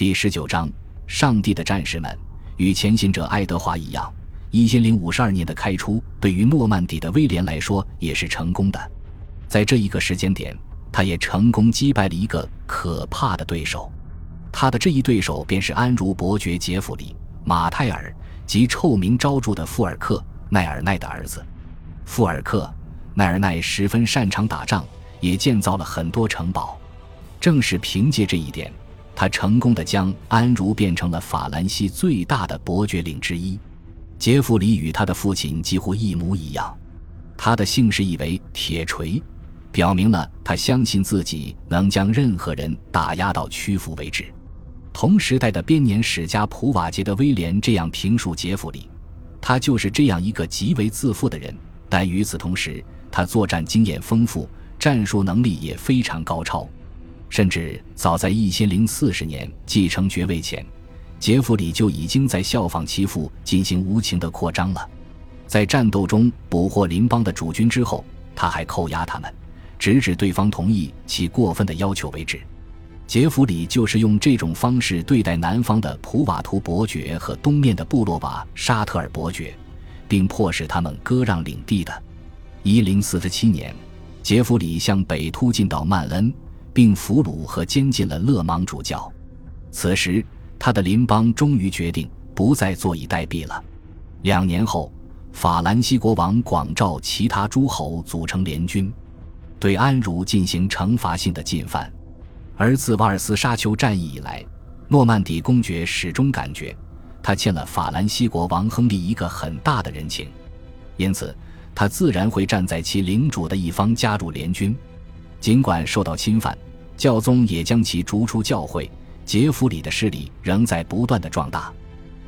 第十九章，上帝的战士们与前行者爱德华一样，一千零五十二年的开出对于诺曼底的威廉来说也是成功的。在这一个时间点，他也成功击败了一个可怕的对手。他的这一对手便是安茹伯爵杰弗里·马泰尔及臭名昭著的富尔克·奈尔奈的儿子。富尔克·奈尔奈十分擅长打仗，也建造了很多城堡。正是凭借这一点。他成功的将安茹变成了法兰西最大的伯爵领之一。杰弗里与他的父亲几乎一模一样，他的姓氏意为铁锤，表明了他相信自己能将任何人打压到屈服为止。同时代的编年史家普瓦捷的威廉这样评述杰弗里：他就是这样一个极为自负的人，但与此同时，他作战经验丰富，战术能力也非常高超。甚至早在一千零四十年继承爵位前，杰弗里就已经在效仿其父进行无情的扩张了。在战斗中捕获邻邦的主军之后，他还扣押他们，直至对方同意其过分的要求为止。杰弗里就是用这种方式对待南方的普瓦图伯爵和东面的布洛瓦沙特尔伯爵，并迫使他们割让领地的。一零四七年，杰弗里向北突进到曼恩。并俘虏和监禁了勒芒主教。此时，他的邻邦终于决定不再坐以待毙了。两年后，法兰西国王广召其他诸侯组成联军，对安茹进行惩罚性的进犯。而自瓦尔斯沙丘战役以来，诺曼底公爵始终感觉他欠了法兰西国王亨利一个很大的人情，因此他自然会站在其领主的一方加入联军。尽管受到侵犯，教宗也将其逐出教会。杰弗里的势力仍在不断的壮大，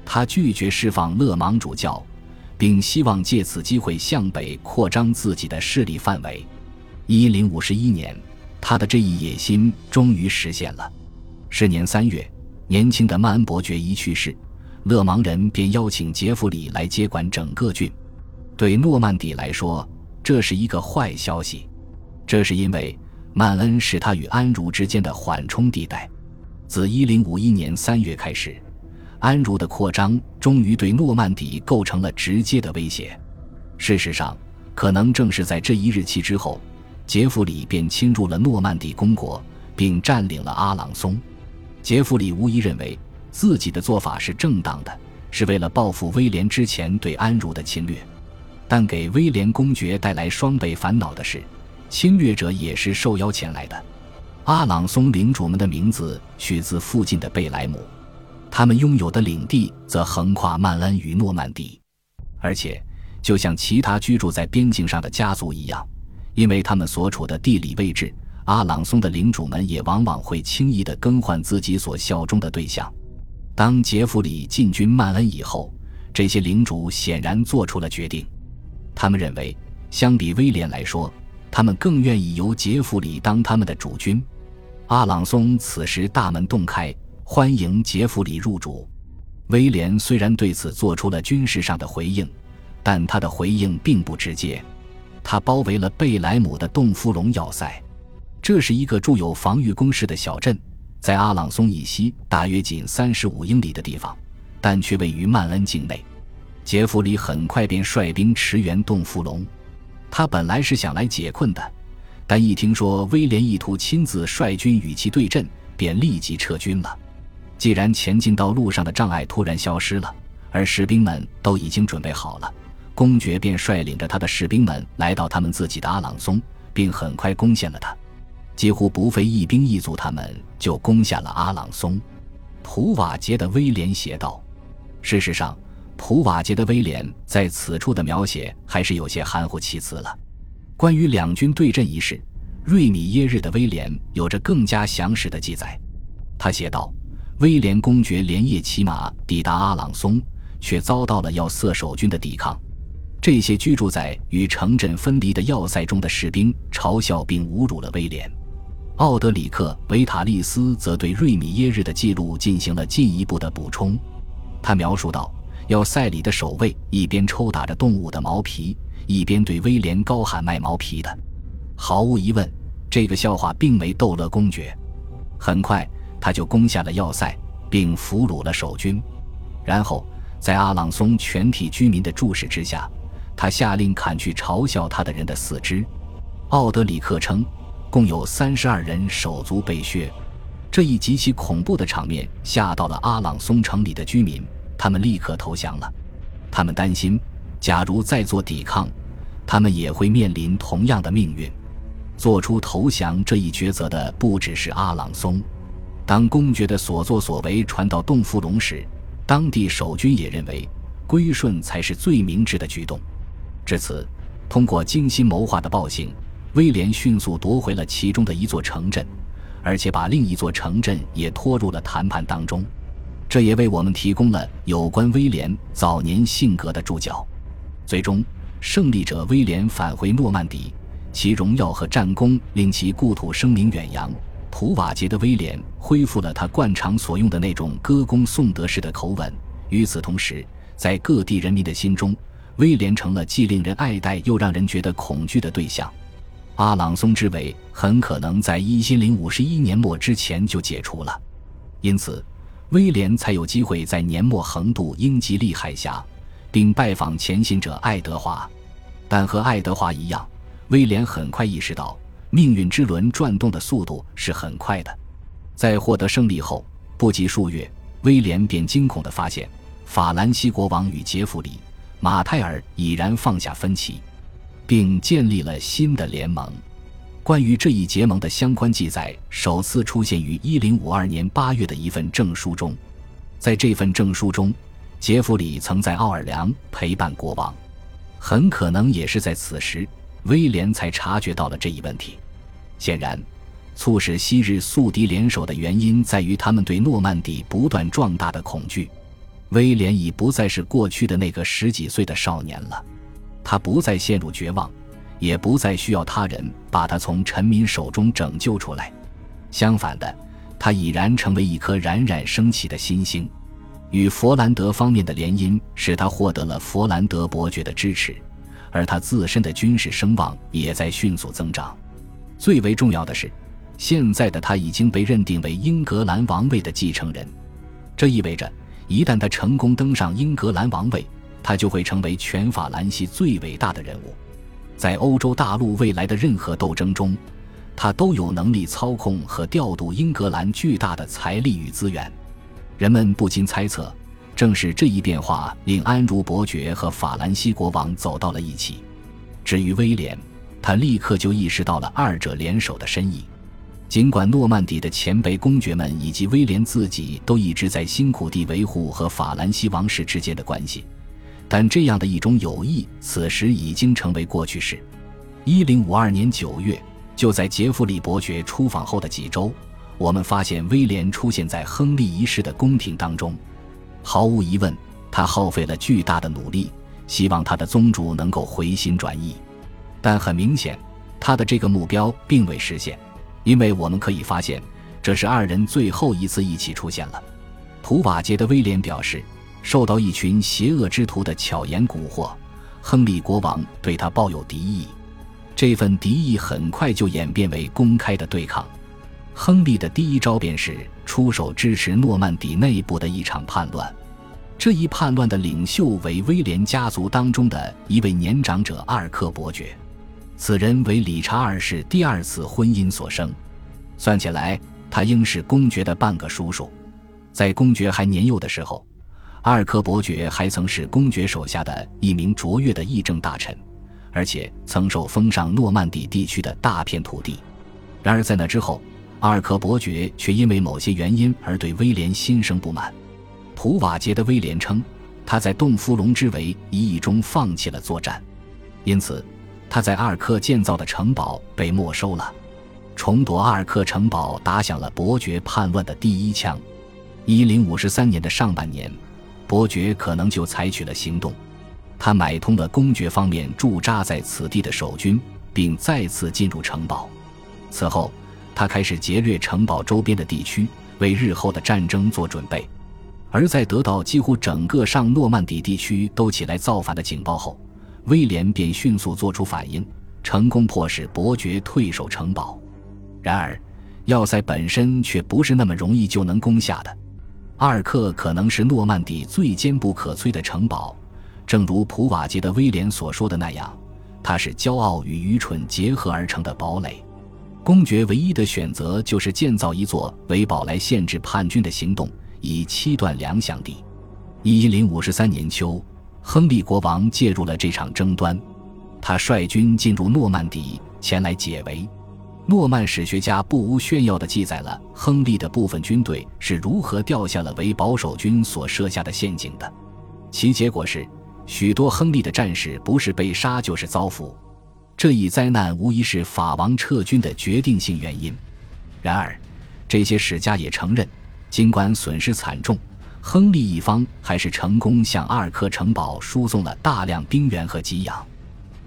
他拒绝释放勒芒主教，并希望借此机会向北扩张自己的势力范围。一零五十一年，他的这一野心终于实现了。是年三月，年轻的曼恩伯爵一去世，勒芒人便邀请杰弗里来接管整个郡。对诺曼底来说，这是一个坏消息。这是因为曼恩是他与安茹之间的缓冲地带。自1051年3月开始，安茹的扩张终于对诺曼底构成了直接的威胁。事实上，可能正是在这一日期之后，杰弗里便侵入了诺曼底公国，并占领了阿朗松。杰弗里无疑认为自己的做法是正当的，是为了报复威廉之前对安茹的侵略。但给威廉公爵带来双倍烦恼的是。侵略者也是受邀前来的。阿朗松领主们的名字取自附近的贝莱姆，他们拥有的领地则横跨曼恩与诺曼底。而且，就像其他居住在边境上的家族一样，因为他们所处的地理位置，阿朗松的领主们也往往会轻易地更换自己所效忠的对象。当杰弗里进军曼恩以后，这些领主显然做出了决定。他们认为，相比威廉来说，他们更愿意由杰弗里当他们的主君。阿朗松此时大门洞开，欢迎杰弗里入主。威廉虽然对此做出了军事上的回应，但他的回应并不直接。他包围了贝莱姆的洞夫隆要塞，这是一个筑有防御工事的小镇，在阿朗松以西大约仅三十五英里的地方，但却位于曼恩境内。杰弗里很快便率兵驰援洞夫隆。他本来是想来解困的，但一听说威廉意图亲自率军与其对阵，便立即撤军了。既然前进道路上的障碍突然消失了，而士兵们都已经准备好了，公爵便率领着他的士兵们来到他们自己的阿朗松，并很快攻陷了他。几乎不费一兵一卒，他们就攻下了阿朗松。普瓦捷的威廉写道：“事实上。”普瓦捷的威廉在此处的描写还是有些含糊其辞了。关于两军对阵一事，瑞米耶日的威廉有着更加详实的记载。他写道：“威廉公爵连夜骑马抵达阿朗松，却遭到了要塞守军的抵抗。这些居住在与城镇分离的要塞中的士兵嘲笑并侮辱了威廉。”奥德里克·维塔利斯则对瑞米耶日的记录进行了进一步的补充。他描述道。要塞里的守卫一边抽打着动物的毛皮，一边对威廉高喊卖毛皮的。毫无疑问，这个笑话并没逗乐公爵。很快，他就攻下了要塞，并俘虏了守军。然后，在阿朗松全体居民的注视之下，他下令砍去嘲笑他的人的四肢。奥德里克称，共有三十二人手足被削。这一极其恐怖的场面吓到了阿朗松城里的居民，他们立刻投降了。他们担心，假如再做抵抗，他们也会面临同样的命运。做出投降这一抉择的不只是阿朗松。当公爵的所作所为传到洞夫龙时，当地守军也认为归顺才是最明智的举动。至此，通过精心谋划的暴行，威廉迅速夺回了其中的一座城镇，而且把另一座城镇也拖入了谈判当中。这也为我们提供了有关威廉早年性格的注脚。最终，胜利者威廉返回诺曼底，其荣耀和战功令其故土声名远扬。普瓦捷的威廉恢复了他惯常所用的那种歌功颂德式的口吻。与此同时，在各地人民的心中，威廉成了既令人爱戴又让人觉得恐惧的对象。阿朗松之围很可能在一千零五十一年末之前就解除了，因此。威廉才有机会在年末横渡英吉利海峡，并拜访前行者爱德华。但和爱德华一样，威廉很快意识到命运之轮转动的速度是很快的。在获得胜利后不及数月，威廉便惊恐地发现，法兰西国王与杰弗里·马泰尔已然放下分歧，并建立了新的联盟。关于这一结盟的相关记载，首次出现于1052年8月的一份证书中。在这份证书中，杰弗里曾在奥尔良陪伴国王。很可能也是在此时，威廉才察觉到了这一问题。显然，促使昔日宿敌联手的原因在于他们对诺曼底不断壮大的恐惧。威廉已不再是过去的那个十几岁的少年了，他不再陷入绝望。也不再需要他人把他从臣民手中拯救出来，相反的，他已然成为一颗冉冉升起的新星。与佛兰德方面的联姻使他获得了佛兰德伯爵的支持，而他自身的军事声望也在迅速增长。最为重要的是，现在的他已经被认定为英格兰王位的继承人，这意味着一旦他成功登上英格兰王位，他就会成为全法兰西最伟大的人物。在欧洲大陆未来的任何斗争中，他都有能力操控和调度英格兰巨大的财力与资源。人们不禁猜测，正是这一变化令安茹伯爵和法兰西国王走到了一起。至于威廉，他立刻就意识到了二者联手的深意。尽管诺曼底的前辈公爵们以及威廉自己都一直在辛苦地维护和法兰西王室之间的关系。但这样的一种友谊，此时已经成为过去式。一零五二年九月，就在杰弗里伯爵出访后的几周，我们发现威廉出现在亨利一世的宫廷当中。毫无疑问，他耗费了巨大的努力，希望他的宗主能够回心转意。但很明显，他的这个目标并未实现，因为我们可以发现，这是二人最后一次一起出现了。普瓦捷的威廉表示。受到一群邪恶之徒的巧言蛊惑，亨利国王对他抱有敌意。这份敌意很快就演变为公开的对抗。亨利的第一招便是出手支持诺曼底内部的一场叛乱。这一叛乱的领袖为威廉家族当中的一位年长者阿尔克伯爵，此人为理查二世第二次婚姻所生，算起来他应是公爵的半个叔叔。在公爵还年幼的时候。阿尔科伯爵还曾是公爵手下的一名卓越的议政大臣，而且曾受封上诺曼底地区的大片土地。然而在那之后，阿尔科伯爵却因为某些原因而对威廉心生不满。普瓦捷的威廉称，他在洞夫龙之围一役中放弃了作战，因此他在阿尔克建造的城堡被没收了。重夺阿尔克城堡打响了伯爵叛乱的第一枪。一零五十三年的上半年。伯爵可能就采取了行动，他买通了公爵方面驻扎在此地的守军，并再次进入城堡。此后，他开始劫掠城堡周边的地区，为日后的战争做准备。而在得到几乎整个上诺曼底地区都起来造反的警报后，威廉便迅速做出反应，成功迫使伯爵退守城堡。然而，要塞本身却不是那么容易就能攻下的。阿尔克可能是诺曼底最坚不可摧的城堡，正如普瓦捷的威廉所说的那样，它是骄傲与愚蠢结合而成的堡垒。公爵唯一的选择就是建造一座围堡来限制叛军的行动，以七段粮饷地。一零五十三年秋，亨利国王介入了这场争端，他率军进入诺曼底，前来解围。诺曼史学家不无炫耀地记载了亨利的部分军队是如何掉下了为保守军所设下的陷阱的，其结果是，许多亨利的战士不是被杀就是遭俘。这一灾难无疑是法王撤军的决定性原因。然而，这些史家也承认，尽管损失惨重，亨利一方还是成功向阿尔克城堡输送了大量兵员和给养。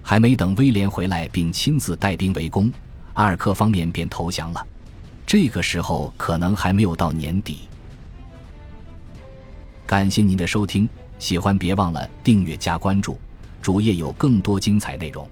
还没等威廉回来并亲自带兵围攻，阿尔克方面便投降了。这个时候可能还没有到年底。感谢您的收听，喜欢别忘了订阅加关注，主页有更多精彩内容。